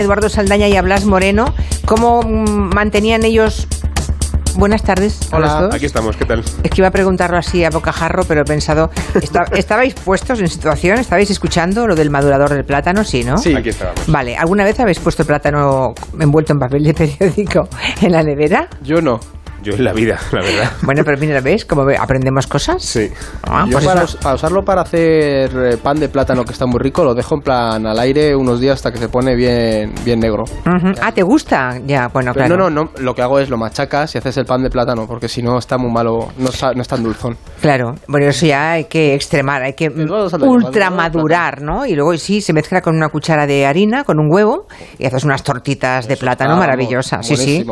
Eduardo Saldaña y a Blas Moreno, ¿cómo mantenían ellos Buenas tardes. Hola, aquí estamos, ¿qué tal? Es que iba a preguntarlo así a bocajarro, pero he pensado, ¿estabais puestos en situación? ¿Estabais escuchando lo del madurador del plátano? Sí, ¿no? Sí, aquí estábamos. Vale, ¿alguna vez habéis puesto el plátano envuelto en papel de periódico en la nevera? Yo no. Yo en la vida, la verdad. Bueno, pero mira, ¿ves cómo aprendemos cosas? Sí. Ah, Yo pues para, usarlo para hacer eh, pan de plátano que está muy rico, lo dejo en plan al aire unos días hasta que se pone bien, bien negro. Ah, ¿te gusta? Ya, bueno, claro. No, no, no, lo que hago es lo machacas y haces el pan de plátano, porque si no está muy malo, no, no es tan dulzón. Claro, bueno, eso ya hay que extremar, hay que ultramadurar, ¿no? Y luego sí, se mezcla con una cuchara de harina, con un huevo, y haces unas tortitas de plátano maravillosas. Sí, sí.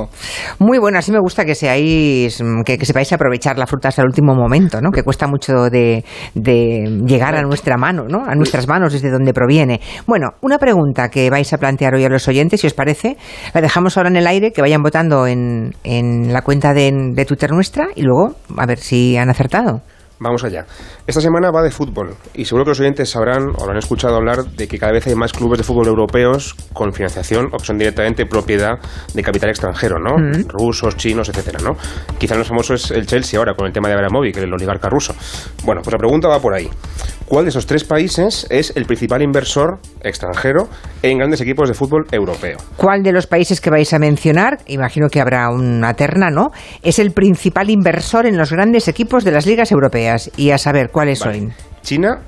Muy bueno, así me gusta que sea Mm, que, sepáis aprovechar la fruta hasta el último momento, ¿no? Que cuesta mucho de, llegar a nuestra mano, ¿no? A nuestras manos desde donde proviene. Bueno, una pregunta que vais a plantear hoy a los oyentes, si os parece, la dejamos ahora en el aire, que vayan votando en, en la cuenta de, de Twitter nuestra y luego a ver si han acertado. Vamos allá. Esta semana va de fútbol y seguro que los oyentes sabrán o lo han escuchado hablar de que cada vez hay más clubes de fútbol europeos con financiación o que son directamente propiedad de capital extranjero, ¿no? Mm. Rusos, chinos, etcétera, ¿no? Quizá el más famoso es el Chelsea ahora con el tema de Abramovich, el oligarca ruso. Bueno, pues la pregunta va por ahí. ¿Cuál de esos tres países es el principal inversor extranjero en grandes equipos de fútbol europeo? ¿Cuál de los países que vais a mencionar, imagino que habrá una terna, ¿no? Es el principal inversor en los grandes equipos de las ligas europeas y a saber cuáles son. China,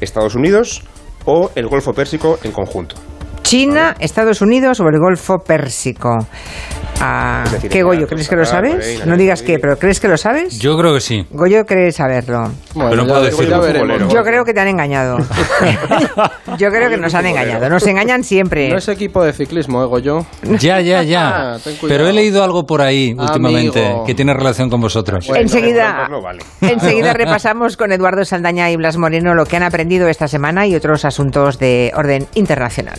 Estados Unidos o el Golfo Pérsico en conjunto. China, Estados Unidos o el Golfo Pérsico. Ah, ¿Qué Goyo? ¿Crees que lo sabes? No digas qué, pero ¿crees que lo sabes? Yo creo que sí. Goyo cree saberlo. pero puedo decirlo. Yo creo que te han engañado. Yo creo que nos han engañado. Nos engañan siempre. No es equipo de ciclismo, ¿eh, Goyo? Ya, ya, ya. Ah, pero he leído algo por ahí últimamente que tiene relación con vosotros. enseguida, enseguida repasamos con Eduardo Saldaña y Blas Moreno lo que han aprendido esta semana y otros asuntos de orden internacional.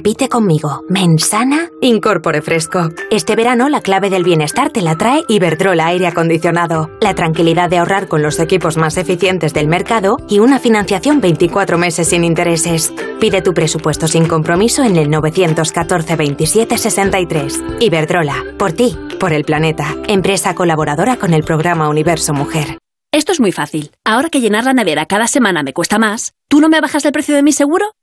Repite conmigo. Mensana, incorpore fresco. Este verano la clave del bienestar te la trae Iberdrola Aire Acondicionado. La tranquilidad de ahorrar con los equipos más eficientes del mercado y una financiación 24 meses sin intereses. Pide tu presupuesto sin compromiso en el 914 27 63. Iberdrola. Por ti, por el planeta. Empresa colaboradora con el programa Universo Mujer. Esto es muy fácil. Ahora que llenar la nevera cada semana me cuesta más, ¿tú no me bajas el precio de mi seguro?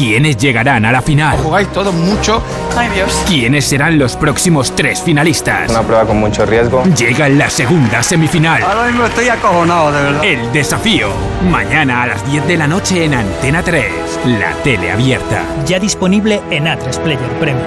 ¿Quiénes llegarán a la final? Jugáis todos mucho. Ay Dios. ¿Quiénes serán los próximos tres finalistas? Una prueba con mucho riesgo. Llega la segunda semifinal. Ahora mismo estoy acojonado, de verdad. El desafío. Mañana a las 10 de la noche en Antena 3. La tele abierta. Ya disponible en A3 Player Premium.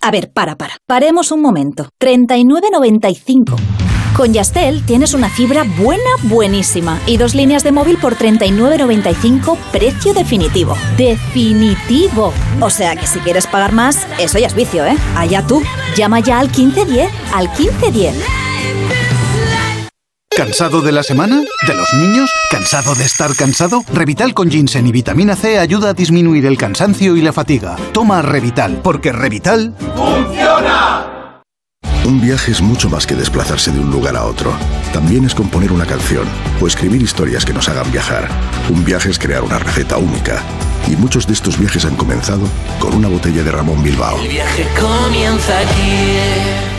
A ver, para, para. Paremos un momento. 39.95. Con Yastel tienes una fibra buena, buenísima y dos líneas de móvil por 39.95, precio definitivo. Definitivo. O sea que si quieres pagar más, eso ya es vicio, ¿eh? Allá tú. Llama ya al 1510, al 1510. ¿Cansado de la semana? ¿De los niños? ¿Cansado de estar cansado? Revital con ginseng y vitamina C ayuda a disminuir el cansancio y la fatiga. Toma Revital, porque Revital... ¡Funciona! Un viaje es mucho más que desplazarse de un lugar a otro. También es componer una canción o escribir historias que nos hagan viajar. Un viaje es crear una receta única. Y muchos de estos viajes han comenzado con una botella de Ramón Bilbao. El viaje comienza aquí.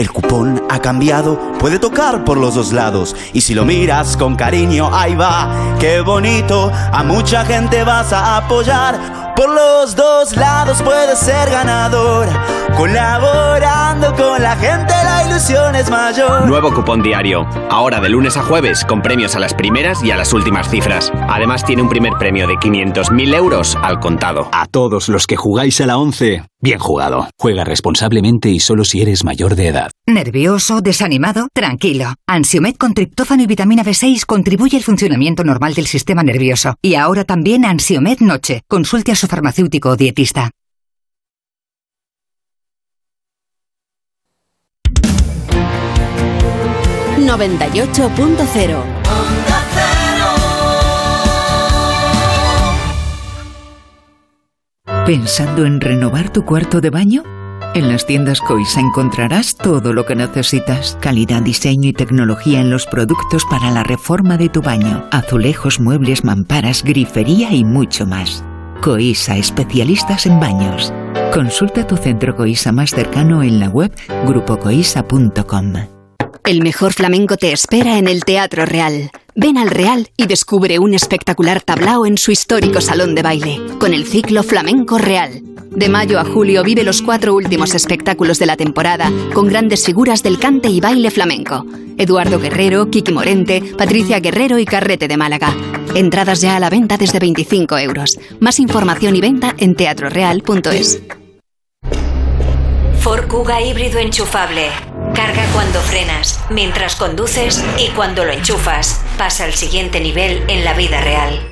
El cupón ha cambiado, puede tocar por los dos lados. Y si lo miras con cariño, ahí va, qué bonito. A mucha gente vas a apoyar. Por los dos lados puedes ser ganador. Colaborando con la gente, la ilusión es mayor. Nuevo cupón diario. Ahora de lunes a jueves, con premios a las primeras y a las últimas cifras. Además, tiene un primer premio de 500.000 euros al contado. A todos los que jugáis a la 11, bien jugado. Juega responsablemente y solo si eres mayor de edad. ¿Nervioso? ¿Desanimado? Tranquilo. Ansiomed con triptófano y vitamina B6 contribuye al funcionamiento normal del sistema nervioso. Y ahora también Ansiomed Noche. Consulte a su farmacéutico o dietista. ...98.0 ¿Pensando en renovar tu cuarto de baño? En las tiendas Coisa encontrarás todo lo que necesitas. Calidad, diseño y tecnología en los productos para la reforma de tu baño. Azulejos, muebles, mamparas, grifería y mucho más. Coisa, especialistas en baños. Consulta tu centro Coisa más cercano en la web grupocoisa.com. El mejor flamenco te espera en el Teatro Real. Ven al Real y descubre un espectacular tablao en su histórico salón de baile, con el ciclo Flamenco Real. De mayo a julio vive los cuatro últimos espectáculos de la temporada, con grandes figuras del cante y baile flamenco. Eduardo Guerrero, Kiki Morente, Patricia Guerrero y Carrete de Málaga. Entradas ya a la venta desde 25 euros. Más información y venta en teatroreal.es. Ford Kuga híbrido enchufable. Carga cuando frenas, mientras conduces y cuando lo enchufas. Pasa al siguiente nivel en la vida real.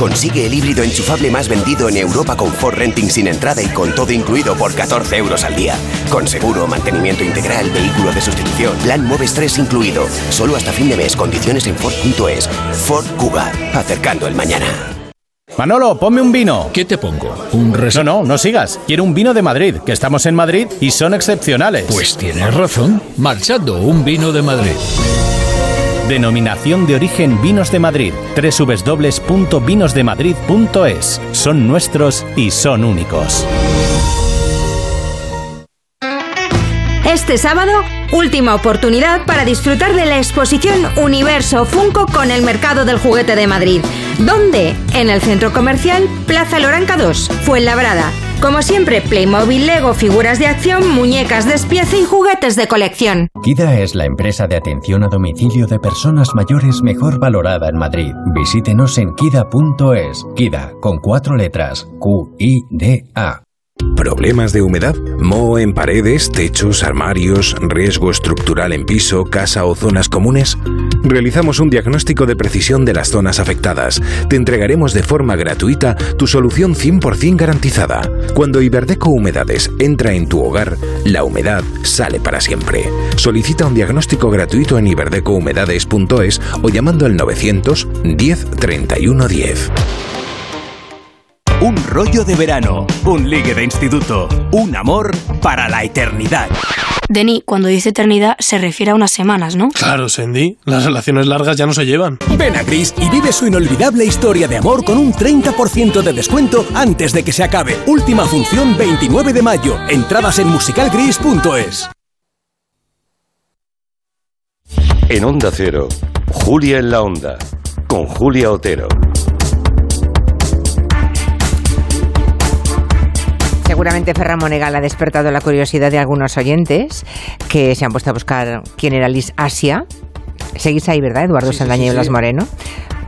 Consigue el híbrido enchufable más vendido en Europa con Ford Renting sin entrada y con todo incluido por 14 euros al día. Con seguro, mantenimiento integral, vehículo de sustitución, plan Moves 3 incluido. Solo hasta fin de mes, condiciones en Ford.es. Ford Kuga, acercando el mañana. Manolo, ponme un vino. ¿Qué te pongo? ¿Un res... No, no, no sigas. Quiero un vino de Madrid, que estamos en Madrid y son excepcionales. Pues tienes razón. Marchando, un vino de Madrid. Denominación de origen Vinos de Madrid. www.vinosdemadrid.es. Son nuestros y son únicos. Este sábado, última oportunidad para disfrutar de la exposición Universo Funko con el Mercado del Juguete de Madrid. ¿Dónde? En el Centro Comercial Plaza Loranca 2, Fuenlabrada. Como siempre, Playmobil, Lego, figuras de acción, muñecas de espiece y juguetes de colección. KIDA es la empresa de atención a domicilio de personas mayores mejor valorada en Madrid. Visítenos en kida.es. KIDA, con cuatro letras. Q-I-D-A. ¿Problemas de humedad? ¿Moho en paredes, techos, armarios, riesgo estructural en piso, casa o zonas comunes? Realizamos un diagnóstico de precisión de las zonas afectadas. Te entregaremos de forma gratuita tu solución 100% garantizada. Cuando Iberdeco Humedades entra en tu hogar, la humedad sale para siempre. Solicita un diagnóstico gratuito en iberdecohumedades.es o llamando al 900 10 31 10. Un rollo de verano, un ligue de instituto, un amor para la eternidad. Denny, cuando dice eternidad, se refiere a unas semanas, ¿no? Claro, Sandy. Las relaciones largas ya no se llevan. Ven a Gris y vive su inolvidable historia de amor con un 30% de descuento antes de que se acabe. Última función 29 de mayo. Entradas en musicalgris.es. En Onda Cero, Julia en la Onda, con Julia Otero. Seguramente Ferran Monegal ha despertado la curiosidad de algunos oyentes que se han puesto a buscar quién era Liz Asia. Seguís ahí, ¿verdad, Eduardo Sí, y Blas. Moreno?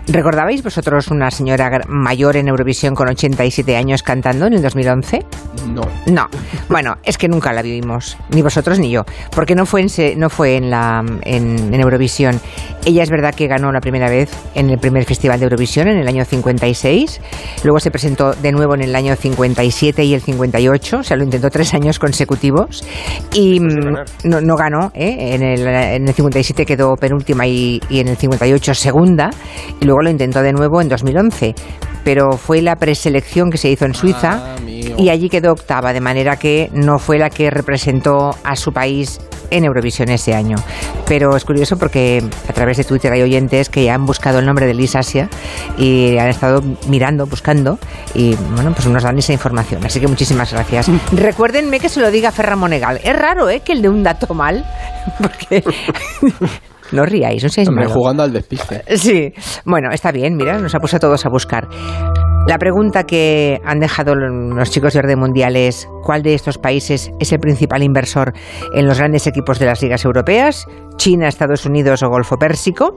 ¿Recordabais vosotros una señora mayor en Eurovisión con 87 años cantando en el 2011? No. No. Bueno, es que nunca la vimos, ni vosotros ni yo, porque no fue en, se- no fue en, la, en, en Eurovisión. Ella es verdad que ganó la primera vez en el primer Festival de Eurovisión en el año 56, luego se presentó de nuevo en el año 57 y el 58, o sea, lo intentó tres años consecutivos y mm, no, no ganó, ¿eh? en, el, en el 57 quedó penúltima y, y en el 58 segunda, y luego lo intentó de nuevo en 2011, pero fue la preselección que se hizo en Suiza Ah, y allí quedó octava, de manera que no fue la que representó a su país en Eurovisión ese año. Pero es curioso porque a través de Twitter hay oyentes que ya han buscado el nombre de Liz Asia y han estado mirando, buscando y bueno, pues nos dan esa información. Así que muchísimas gracias. Mm. Recuérdenme que se lo diga Ferra Monegal. Es raro, ¿eh? Que el de un dato mal, porque... No ríais, no seáis Me jugando al despiste. Sí. Bueno, está bien, mira, nos ha puesto a todos a buscar. La pregunta que han dejado los chicos de orden mundial es ¿cuál de estos países es el principal inversor en los grandes equipos de las ligas europeas? China, Estados Unidos o Golfo Pérsico.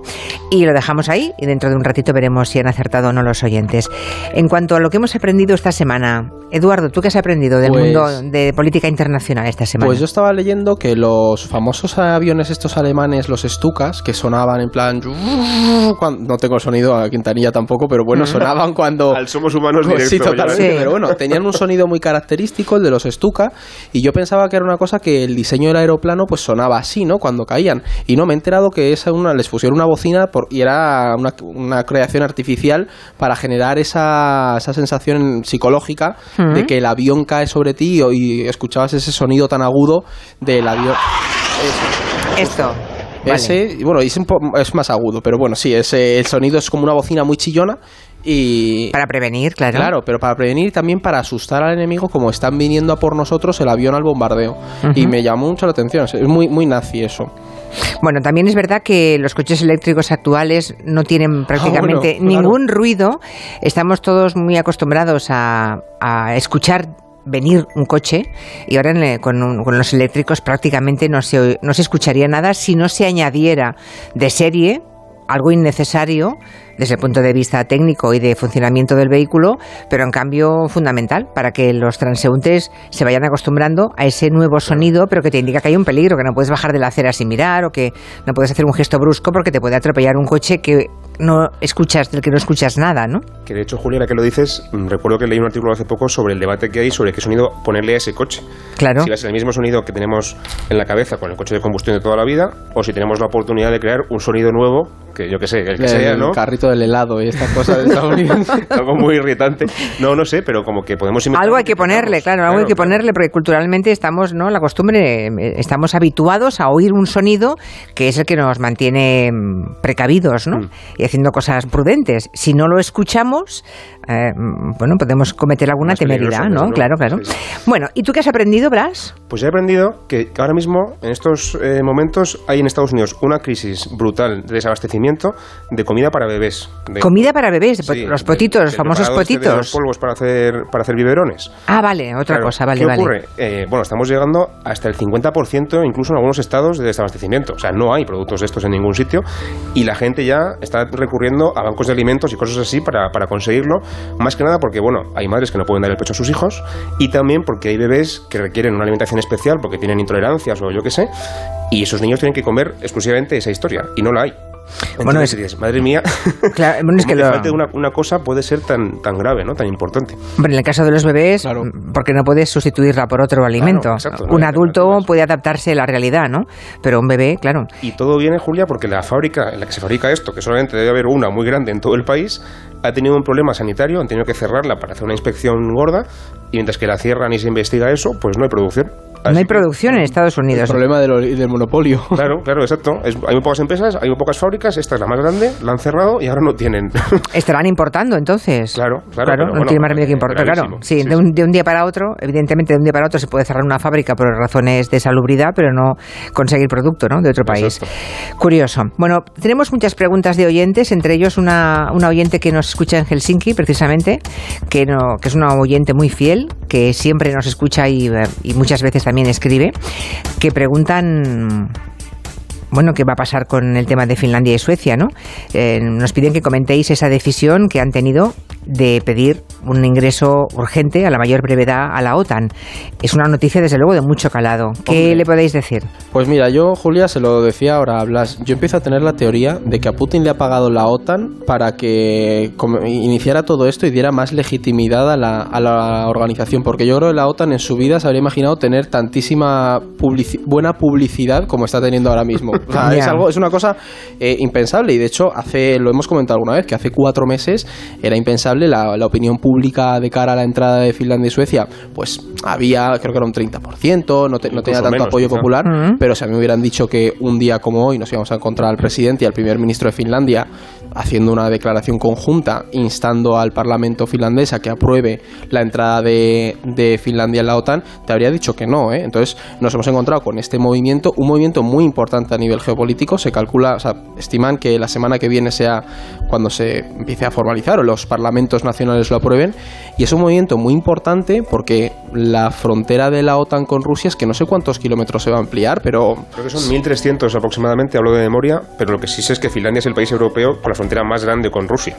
Y lo dejamos ahí y dentro de un ratito veremos si han acertado o no los oyentes. En cuanto a lo que hemos aprendido esta semana, Eduardo, ¿tú qué has aprendido del mundo pues de política internacional esta semana? Pues yo estaba leyendo que los famosos aviones estos alemanes, los Stukas, que sonaban en plan... no tengo sonido a Quintanilla tampoco, pero bueno, sonaban cuando somos humanos pues Sí, totalmente. Pero bueno, tenían un sonido muy característico, el de los Stuka, y yo pensaba que era una cosa que el diseño del aeroplano pues sonaba así, ¿no? Cuando caían. Y no, me he enterado que esa una, les pusieron una bocina por, y era una, creación artificial para generar esa, esa sensación psicológica de que el avión cae sobre ti y, escuchabas ese sonido tan agudo del avión. Esto. Ese, bueno, es, es, más agudo, pero bueno, sí, ese, el sonido es como una bocina muy chillona y para prevenir, claro. Claro, pero para prevenir también para asustar al enemigo como están viniendo a por nosotros el avión al bombardeo. Y me llamó mucho la atención, es muy, muy nazi eso. Bueno, también es verdad que los coches eléctricos actuales no tienen ah, prácticamente ningún ruido. Estamos todos muy acostumbrados a, escuchar venir un coche y ahora con, con, los eléctricos prácticamente no se, no se escucharía nada si no se añadiera de serie algo innecesario desde el punto de vista técnico y de funcionamiento del vehículo, pero en cambio fundamental para que los transeúntes se vayan acostumbrando a ese nuevo sonido, pero que te indica que hay un peligro, que no puedes bajar de la acera sin mirar o que no puedes hacer un gesto brusco porque te puede atropellar un coche que no escuchas, del que no escuchas nada, ¿no? Que de hecho, Juliana, que lo dices, mm, recuerdo que leí un artículo hace poco sobre el debate que hay sobre qué sonido ponerle a ese coche. Claro. Si va a ser el mismo sonido que tenemos en la cabeza con el coche de combustión de toda la vida, o si tenemos la oportunidad de crear un sonido nuevo, que yo que sé, el que sea, ¿no? carrito del helado y estas cosas de Estados Unidos. algo muy irritante. No, no sé, pero como que podemos Algo hay que ponerle, claro, algo hay que ponerle, porque culturalmente estamos, ¿no? La costumbre, eh, estamos habituados a oír un sonido que es el que nos mantiene mm, precavidos, ¿no? Mm. Y haciendo cosas prudentes. Si no lo escuchamos, eh, bueno, podemos cometer alguna temeridad, ¿no? Claro, claro. Bueno, ¿y tú qué has aprendido, Blas? Pues he aprendido que ahora mismo, en estos eh, momentos, hay en Estados Unidos una crisis brutal de desabastecimiento de comida para bebés. Comida para bebés, los potitos, los famosos potitos. los polvos para hacer, para hacer biberones. Ah, vale, otra cosa, vale, ¿qué vale. ocurre? Eh, bueno, estamos llegando hasta el 50%, incluso en algunos estados, de desabastecimiento. O sea, no hay productos de estos en ningún sitio y la gente ya está recurriendo a bancos de alimentos y cosas así para, para conseguirlo más que nada porque, bueno, hay madres que no pueden dar el pecho a sus hijos y también porque hay bebés que requieren una alimentación especial porque tienen intolerancias o yo qué sé, y esos niños tienen que comer exclusivamente esa historia y no la hay bueno, es, madre mía, claro, es que lo... una, una, cosa puede ser tan, tan grave, ¿no? tan importante. Bueno, en el caso de los bebés, porque no puedes sustituirla por otro alimento. un adulto puede adaptarse a la realidad, ¿no? Pero un bebé, claro. Y todo viene, Julia, porque la fábrica en la que se fabrica esto, que solamente debe haber una muy grande en todo el país, ha tenido un problema sanitario, han tenido que cerrarla para hacer una inspección gorda, y mientras que la cierran y se investiga eso, pues no hay producción. no hay producción en Estados Unidos. El problema del, del monopolio. Claro, claro, exacto. hay muy pocas empresas, hay muy pocas fábricas, esta es la más grande, la han cerrado y ahora no tienen. Estarán importando entonces. Claro, claro. claro no tiene más remedio que importar. Claro, sí, de, un, de, un, día para otro, evidentemente de un día para otro se puede cerrar una fábrica por razones de salubridad, pero no conseguir producto ¿no? de otro país. Curioso. Bueno, tenemos muchas preguntas de oyentes, entre ellos una, una oyente que nos escucha en Helsinki, precisamente, que, no, que es una oyente muy fiel, que siempre nos escucha y, muchas veces también escribe, que preguntan bueno, qué va a pasar con el tema de Finlandia y Suecia, ¿no? Eh, nos piden que comentéis esa decisión que han tenido de pedir un ingreso urgente a la mayor brevedad a la OTAN. Es una noticia, desde luego, de mucho calado. ¿Qué le podéis decir? Pues mira, yo, Julia, se lo decía ahora, Blas, yo empiezo a tener la teoría de que a Putin le ha pagado la OTAN para que iniciara todo esto y diera más legitimidad a la, a la organización, porque yo creo que la OTAN en su vida se habría imaginado tener tantísima buena publicidad como está teniendo ahora mismo. es, algo, es una cosa eh, impensable y de hecho hace lo hemos comentado alguna vez que hace cuatro meses era impensable. La, la, opinión pública de cara a la entrada de Finlandia y Suecia, pues había, creo que era un 30%, no, no tenía tanto apoyo popular, pero si a mí me hubieran dicho que un día como hoy nos íbamos a encontrar al presidente y al primer ministro de Finlandia haciendo una declaración conjunta instando al Parlamento finlandés a que apruebe la entrada de, de Finlandia en la OTAN, te habría dicho que no. ¿eh? Entonces nos hemos encontrado con este movimiento, un movimiento muy importante a nivel geopolítico. Se calcula, o sea, estiman que la semana que viene sea cuando se empiece a formalizar o los parlamentos nacionales lo aprueben. Y es un movimiento muy importante porque la frontera de la OTAN con Rusia es que no sé cuántos kilómetros se va a ampliar, pero... Creo que son 1.300 aproximadamente, hablo de memoria, pero lo que sí sé es que Finlandia es el país europeo con la frontera más grande con Rusia.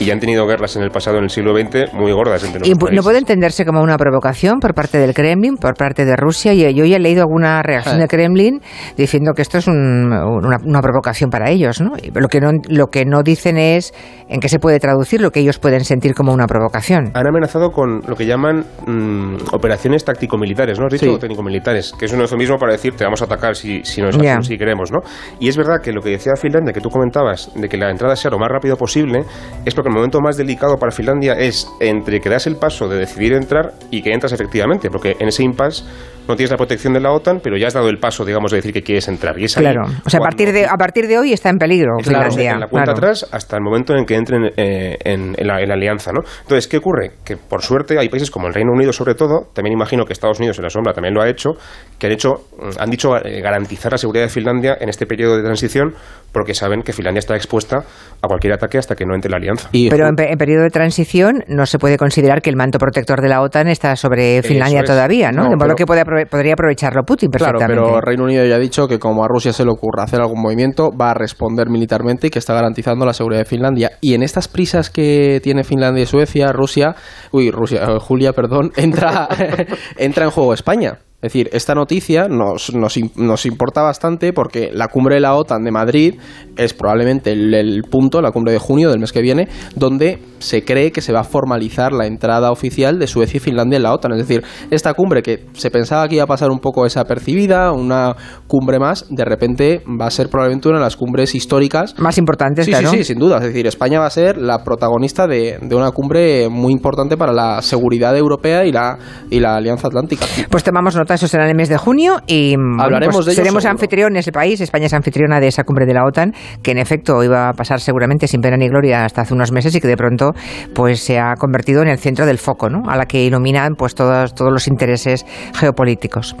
Y ya han tenido guerras en el pasado, en el siglo XX, muy gordas entre ¿Y no puede entenderse como una provocación por parte del Kremlin, por parte de Rusia? Y yo ya he leído alguna reacción ah. del Kremlin diciendo que esto es una, provocación para ellos, ¿no? Lo que no, lo que no dicen es en qué se puede traducir lo que ellos pueden sentir como una provocación. Han amenazado con lo que llaman mm, operaciones táctico-militares, ¿no? Has dicho técnico-militares, que es un eufemismo para decir te vamos a atacar si, si, nos, si queremos, ¿no? Y es verdad que lo que decía Finlandia, que tú comentabas, de que la entrada sea lo más rápido posible, es porque el momento más delicado para Finlandia es entre que das el paso de decidir entrar y que entras efectivamente, porque en ese impasse no tienes la protección de la OTAN, pero ya has dado el paso, digamos, de decir que quieres entrar. Y es claro, o sea, a partir, de, a partir de hoy está en peligro Finlandia. en la cuenta atrás hasta el momento en que entren eh, en, la, alianza, ¿no? Entonces, ¿qué ocurre? Que por suerte hay países como el Reino Unido, sobre todo, también imagino que Estados Unidos en la sombra también lo ha hecho, que han hecho, mm, han dicho eh, garantizar la seguridad de Finlandia en este periodo de transición, porque saben que Finlandia está expuesta a cualquier ataque hasta que no entre la alianza. pero en, periodo de transición no se puede considerar que el manto protector de la OTAN está sobre Finlandia todavía, ¿no? de modo que podría aprovecharlo Putin perfectamente. Claro, pero Reino Unido ya ha dicho que como a Rusia se le ocurra hacer algún movimiento, va a responder militarmente y que está garantizando la seguridad de Finlandia. Y en estas prisas que tiene Finlandia y Suecia, Rusia, uy, Rusia, eh, Julia, perdón, entra, entra en juego España. Es decir, esta noticia nos, nos, nos, importa bastante porque la cumbre de la OTAN de Madrid es probablemente el, punto, la cumbre de junio del mes que viene, donde se cree que se va a formalizar la entrada oficial de Suecia y Finlandia en la OTAN. Es decir, esta cumbre que se pensaba que iba a pasar un poco desapercibida, una cumbre más, de repente va a ser probablemente una de las cumbres históricas más importantes. Sí, sí, sí, sin duda. Es decir, España va a ser la protagonista de, de, una cumbre muy importante para la seguridad europea y la, y la Alianza Atlántica. Pues tomamos nota eso será en el mes de junio y Hablaremos pues de seremos anfitriones el país. España es anfitriona de esa cumbre de la OTAN, que en efecto iba a pasar seguramente sin pena ni gloria hasta hace unos meses y que de pronto pues se ha convertido en el centro del foco, ¿no? A la que iluminan pues todos, todos los intereses geopolíticos.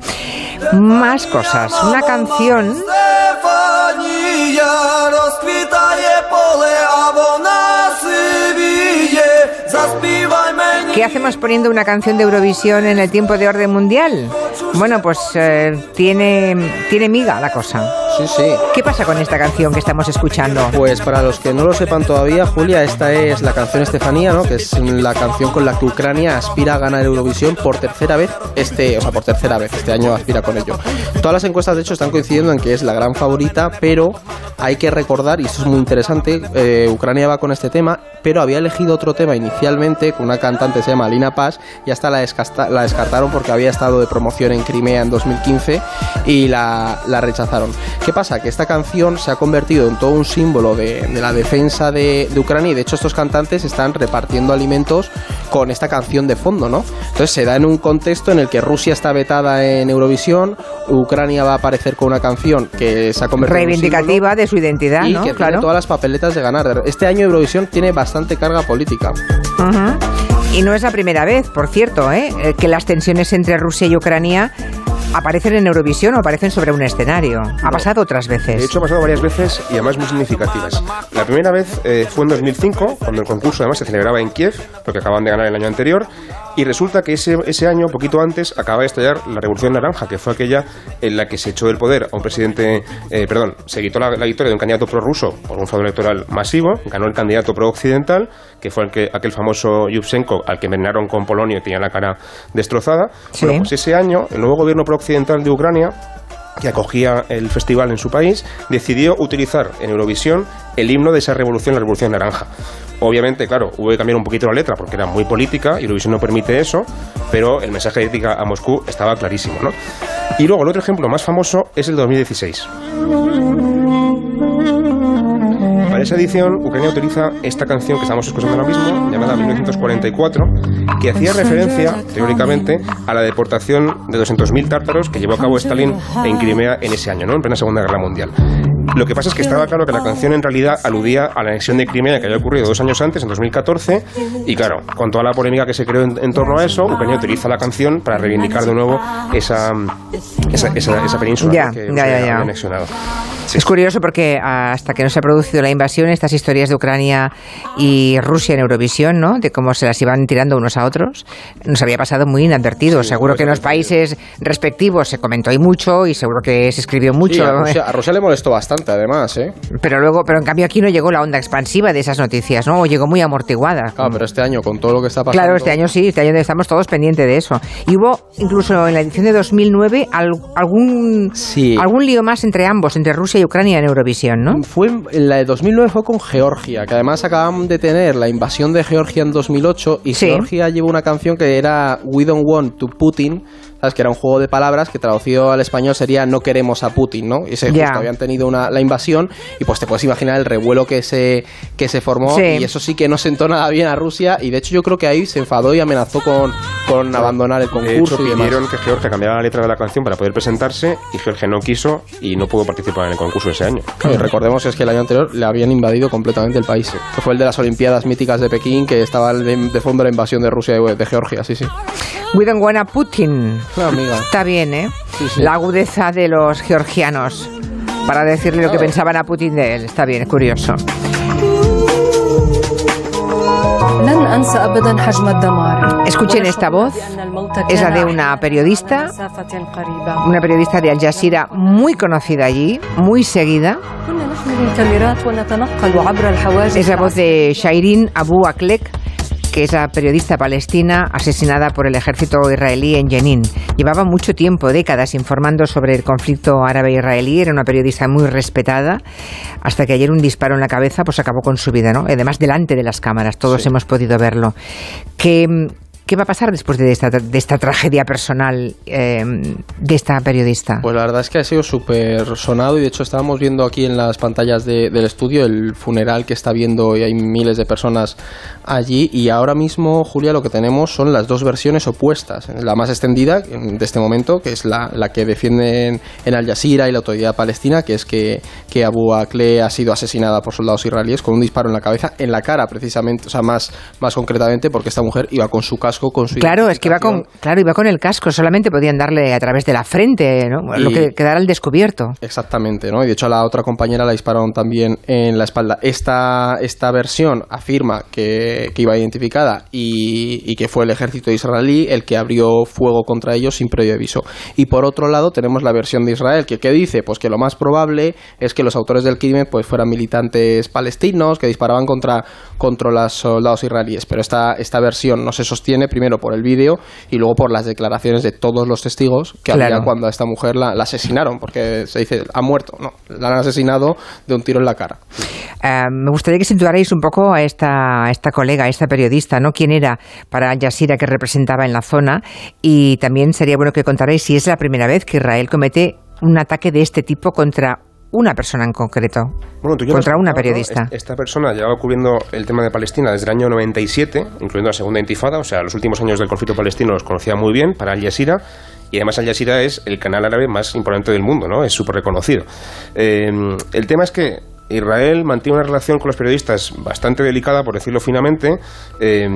Más cosas. Una canción. ¿Qué hacemos poniendo una canción de Eurovisión en el tiempo de orden mundial? Bueno, pues eh, tiene, tiene miga la cosa. Sí, sí. ¿Qué pasa con esta canción que estamos escuchando? Pues para los que no lo sepan todavía, Julia, esta es la canción Estefanía, ¿no? Que es la canción con la que Ucrania aspira a ganar Eurovisión por tercera vez este, o sea, por tercera vez este año aspira con ello. Todas las encuestas de hecho están coincidiendo en que es la gran favorita, pero hay que recordar y esto es muy interesante, eh, Ucrania va con este tema, pero había elegido otro tema inicialmente con una cantante que se llama Lina Paz y hasta la, la descartaron porque había estado de promoción en Crimea en 2015 y la, la rechazaron. ¿Qué pasa? Que esta canción se ha convertido en todo un símbolo de, la defensa de, Ucrania y de hecho estos cantantes están repartiendo alimentos con esta canción de fondo, ¿no? Entonces se da en un contexto en el que Rusia está vetada en Eurovisión, Ucrania va a aparecer con una canción que se ha convertido reivindicativa de su identidad, y ¿no? que tiene todas las papeletas de ganar. Este año Eurovisión tiene bastante carga política. Y no es la primera vez, por cierto, ¿eh? Eh, que las tensiones entre Rusia y Ucrania aparecen en Eurovisión o aparecen sobre un escenario. Ha pasado otras veces. De hecho, ha pasado varias veces y además muy significativas. La primera vez eh, fue en 2005, cuando el concurso además se celebraba en Kiev, porque acaban de ganar el año anterior, y resulta que ese, ese año, poquito antes, acaba de estallar la Revolución Naranja, que fue aquella en la que se echó del poder a un presidente, eh, perdón, se quitó la, victoria de un candidato prorruso por un fraude electoral masivo, ganó el candidato pro-occidental, que fue el que, aquel famoso Yushchenko al que envenenaron con polonio y tenía la cara destrozada. Bueno, pues ese año, el nuevo gobierno pro occidental de Ucrania que acogía el festival en su país, decidió utilizar en Eurovisión el himno de esa revolución, la Revolución Naranja. Obviamente, claro, hubo que cambiar un poquito la letra porque era muy política y Eurovisión no permite eso, pero el mensaje de ética a Moscú estaba clarísimo, ¿no? Y luego el otro ejemplo más famoso es el 2016 para esa edición, Ucrania utiliza esta canción que estamos escuchando ahora mismo, llamada 1944, que hacía referencia, teóricamente, a la deportación de 200.000 tártaros que llevó a cabo Stalin en Crimea en ese año, ¿no? en plena Segunda Guerra Mundial. Lo que pasa es que estaba claro que la canción en realidad aludía a la anexión de Crimea que había ocurrido dos años antes, en 2014, y claro, con toda la polémica que se creó en, torno a eso, Ucrania utiliza la canción para reivindicar de nuevo esa, esa, esa, península que se había anexionado. Es curioso porque hasta que no se ha producido la invasión, estas historias de Ucrania y Rusia en Eurovisión, ¿no? De cómo se las iban tirando unos a otros, nos había pasado muy inadvertido. seguro que en los países respectivos se comentó y mucho y seguro que se escribió mucho. a, Rusia, le molestó bastante, además, ¿eh? Pero luego, pero en cambio aquí no llegó la onda expansiva de esas noticias, ¿no? O llegó muy amortiguada. Claro, pero este año con todo lo que está pasando. Claro, este año sí, este año estamos todos pendientes de eso. Y hubo incluso en la edición de 2009 algún algún lío más entre ambos, entre Rusia y Ucrania en Eurovisión, ¿no? Fue, la de 2009 fue con Georgia, que además acaban de tener la invasión de Georgia en 2008 y Georgia llevó una canción que era We Don't Want to Putin ¿sabes? Que era un juego de palabras que traducido al español sería no queremos a Putin, ¿no? Y se justo habían tenido una, la invasión y pues te puedes imaginar el revuelo que se, que se formó y eso sí que no sentó nada bien a Rusia y de hecho yo creo que ahí se enfadó y amenazó con, con abandonar el concurso de hecho, pidieron que Georgia cambiara la letra de la canción para poder presentarse y Georgia no quiso y no pudo participar en el concurso ese año. recordemos es que el año anterior le habían invadido completamente el país, que fue el de las Olimpiadas míticas de Pekín que estaba de, fondo la invasión de Rusia y de Georgia, sí, sí. We don't Putin. Está bien, ¿eh? La agudeza de los georgianos para decirle lo que pensaban a Putin de él. Está bien, es curioso. Escuchen esta voz, es la de una periodista, una periodista de Al Jazeera muy conocida allí, muy seguida. Es la voz de Shairin Abu Aklek, que es la periodista palestina asesinada por el ejército israelí en Jenin. Llevaba mucho tiempo, décadas, informando sobre el conflicto árabe-israelí. Era una periodista muy respetada, hasta que ayer un disparo en la cabeza pues acabó con su vida, ¿no? Además, delante de las cámaras, todos hemos podido verlo. Que ¿Qué va a pasar después de esta, tragedia personal eh, de esta periodista? Pues la verdad es que ha sido súper sonado y de hecho estábamos viendo aquí en las pantallas del estudio el funeral que está viendo y hay miles de personas allí y ahora mismo, Julia, lo que tenemos son las dos versiones opuestas. La más extendida de este momento, que es la, la que defienden en Al Jazeera y la autoridad palestina, que es que, que Abu Akleh ha sido asesinada por soldados israelíes con un disparo en la cabeza, en la cara precisamente, o sea, más, más concretamente porque esta mujer iba con su casco con su Claro, es que iba con, claro, iba con el casco, solamente podían darle a través de la frente, ¿no? lo que quedara al descubierto. Exactamente, ¿no? Y de hecho a la otra compañera la dispararon también en la espalda. Esta, esta versión afirma que, que iba identificada y, y, que fue el ejército israelí el que abrió fuego contra ellos sin previo aviso. Y por otro lado tenemos la versión de Israel, que ¿qué dice? Pues que lo más probable es que los autores del crimen pues fueran militantes palestinos que disparaban contra, contra los soldados israelíes. Pero esta, esta versión no se sostiene primero por el vídeo y luego por las declaraciones de todos los testigos que había cuando a esta mujer la, asesinaron, porque se dice, ha muerto, no, la han asesinado de un tiro en la cara. Eh, me gustaría que situarais un poco a esta, a esta colega, a esta periodista, ¿no? ¿Quién era para Yasira que representaba en la zona? Y también sería bueno que contarais si es la primera vez que Israel comete un ataque de este tipo contra una persona en concreto, contra una periodista. Esta persona llevaba cubriendo el tema de Palestina desde el año 97, incluyendo la segunda intifada, o sea, los últimos años del conflicto palestino los conocía muy bien para Al Jazeera. Y además Al Jazeera es el canal árabe más importante del mundo, ¿no? Es súper reconocido. Eh, el tema es que Israel mantiene una relación con los periodistas bastante delicada, por decirlo finamente, eh,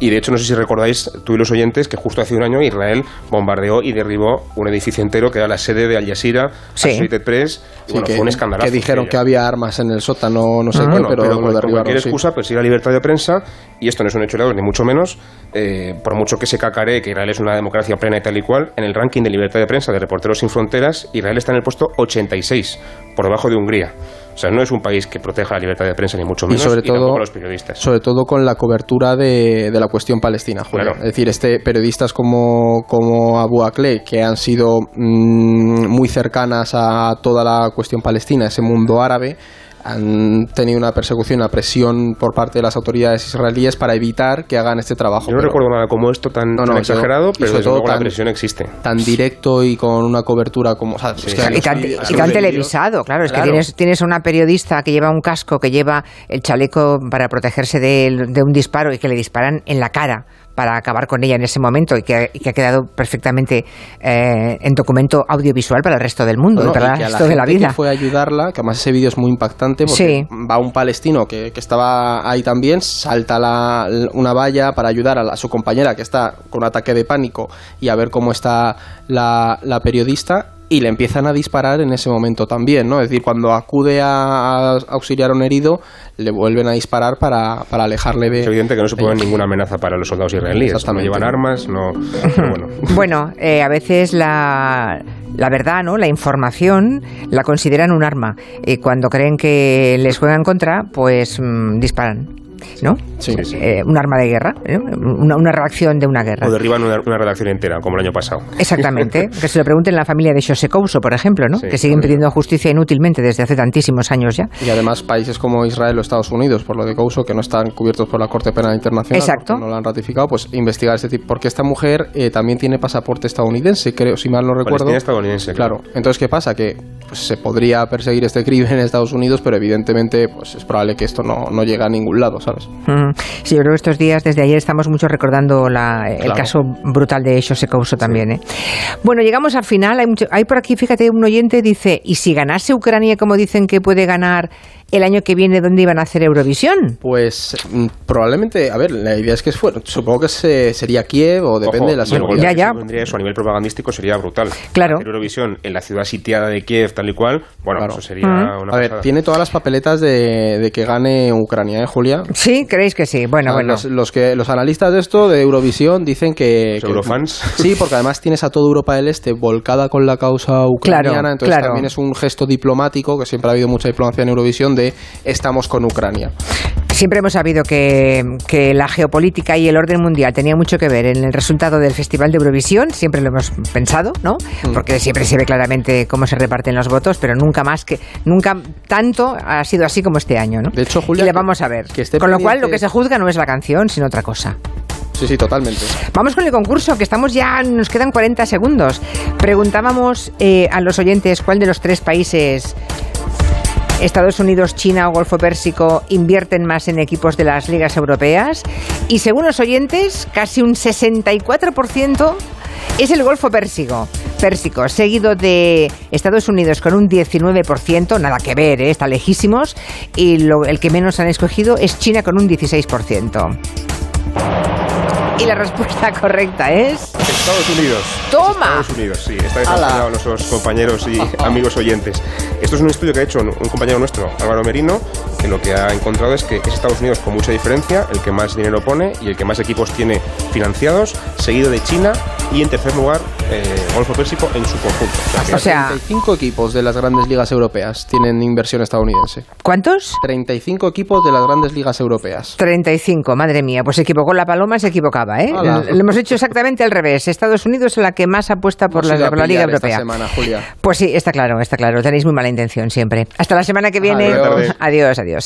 y de hecho no sé si recordáis tú y los oyentes que justo hace un año Israel bombardeó y derribó un edificio entero que era la sede de Al Jazeera, Associated Press, y bueno, fue un escándalo. Que dijeron que, había armas en el sótano, no sé qué, pero, pero cualquier excusa persigue la libertad de prensa, y esto no es un hecho de ni mucho menos, eh, por mucho que se cacaree que Israel es una democracia plena y tal y cual, en el ranking de libertad de prensa de Reporteros Sin Fronteras, Israel está en el puesto 86, por debajo de Hungría. O sea, no es un país que proteja la libertad de prensa, ni mucho menos, y sobre todo, los periodistas. Sobre todo con la cobertura de, de la cuestión palestina, Julio. Es decir, este, periodistas como, como Abu Akleh, que han sido mm, muy cercanas a toda la cuestión palestina, ese mundo árabe, han tenido una persecución, una presión por parte de las autoridades israelíes para evitar que hagan este trabajo. Yo no recuerdo nada como esto tan, exagerado, pero desde luego la presión existe. Tan directo y con una cobertura como... y, tan, televisado, claro, es que tienes, tienes una periodista que lleva un casco, que lleva el chaleco para protegerse de, de un disparo y que le disparan en la cara para acabar con ella en ese momento y que, ha quedado perfectamente eh, en documento audiovisual para el resto del mundo, para el resto de la vida. Que fue a ayudarla, que además ese vídeo es muy impactante porque va un palestino que, estaba ahí también, salta la, una valla para ayudar a, su compañera que está con un ataque de pánico y a ver cómo está la, la periodista y le empiezan a disparar en ese momento también, ¿no? Es decir, cuando acude a, auxiliar a un herido, le vuelven a disparar para, para alejarle de... Es evidente que no se pone ninguna amenaza para los soldados israelíes. No llevan armas, no... bueno, bueno eh, a veces la, la verdad, ¿no? La información la consideran un arma. Y cuando creen que les juegan contra, pues mm, disparan. ¿No? Sí, eh, un arma de guerra, ¿eh? una, una, reacción de una guerra. O derriban una, redacción entera, como el año pasado. Exactamente. que se lo pregunten la familia de José Couso, por ejemplo, ¿no? que siguen pidiendo justicia inútilmente desde hace tantísimos años ya. Y además países como Israel o Estados Unidos, por lo de Couso, que no están cubiertos por la Corte Penal Internacional, Exacto. no lo han ratificado, pues investigar este tipo. Porque esta mujer eh, también tiene pasaporte estadounidense, creo, si mal no recuerdo. estadounidense. Claro. Entonces, ¿qué pasa? Que pues, se podría perseguir este crimen en Estados Unidos, pero evidentemente pues es probable que esto no, no llegue a ningún lado, ¿sabes? Sí, yo creo que estos días, desde ayer, estamos mucho recordando el caso brutal de José Couso también. ¿eh? Bueno, llegamos al final. Hay, hay por aquí, fíjate, un oyente dice, ¿y si ganase Ucrania como dicen que puede ganar el año que viene dónde iban a hacer Eurovisión? Pues mm, probablemente, a ver, la idea es que fuera, supongo que sería Kiev o depende de la bueno, ya, ya. eso a nivel propagandístico sería brutal. Claro. Eurovisión en la ciudad sitiada de Kiev tal y cual, bueno, eso sería una A ver, tiene todas las papeletas de, que gane Ucrania, ¿eh, Julia? Sí, creéis que sí. Bueno, bueno. Los, que, los analistas de esto, de Eurovisión, dicen que... Eurofans. Sí, porque además tienes a toda Europa del Este volcada con la causa ucraniana, entonces también es un gesto diplomático, que siempre ha habido mucha diplomacia en Eurovisión, estamos con Ucrania. Siempre hemos sabido que, la geopolítica y el orden mundial tenía mucho que ver en el resultado del Festival de Eurovisión, siempre lo hemos pensado, ¿no? Mm. Porque siempre se ve claramente cómo se reparten los votos, pero nunca más que nunca tanto ha sido así como este año, ¿no? De hecho, Julia, y le vamos a ver. con lo cual lo que se juzga no es la canción, sino otra cosa. Sí, sí, totalmente. Vamos con el concurso, que estamos ya, nos quedan 40 segundos. Preguntábamos eh, a los oyentes cuál de los tres países Estados Unidos, China o Golfo Pérsico invierten más en equipos de las ligas europeas y según los oyentes, casi un 64% es el Golfo Pérsico, Pérsico, seguido de Estados Unidos con un 19%, nada que ver, ¿eh? está lejísimos, y el que menos han escogido es China con un 16%. Y la respuesta correcta es... Estados Unidos. ¡Toma! Estados Unidos, sí. Está desarrollado a nuestros compañeros y amigos oyentes. Esto es un estudio que ha hecho un, compañero nuestro, Álvaro Merino, que lo que ha encontrado es que es Estados Unidos con mucha diferencia, el que más dinero pone y el que más equipos tiene financiados, seguido de China y en tercer lugar eh, Golfo Pérsico en su conjunto. O sea, 35 equipos de las grandes ligas europeas tienen inversión estadounidense. ¿Cuántos? 35 equipos de las grandes ligas europeas. 35, madre mía. Pues se equivocó la paloma, se equivocaba, ¿eh? Lo hemos hecho exactamente al revés. Estados Unidos es la que más apuesta por, la, por la, Liga Europea. Semana, Julia. Pues sí, está claro, está claro. Tenéis muy mala intención siempre. Hasta la semana que viene. adiós. adiós. adiós.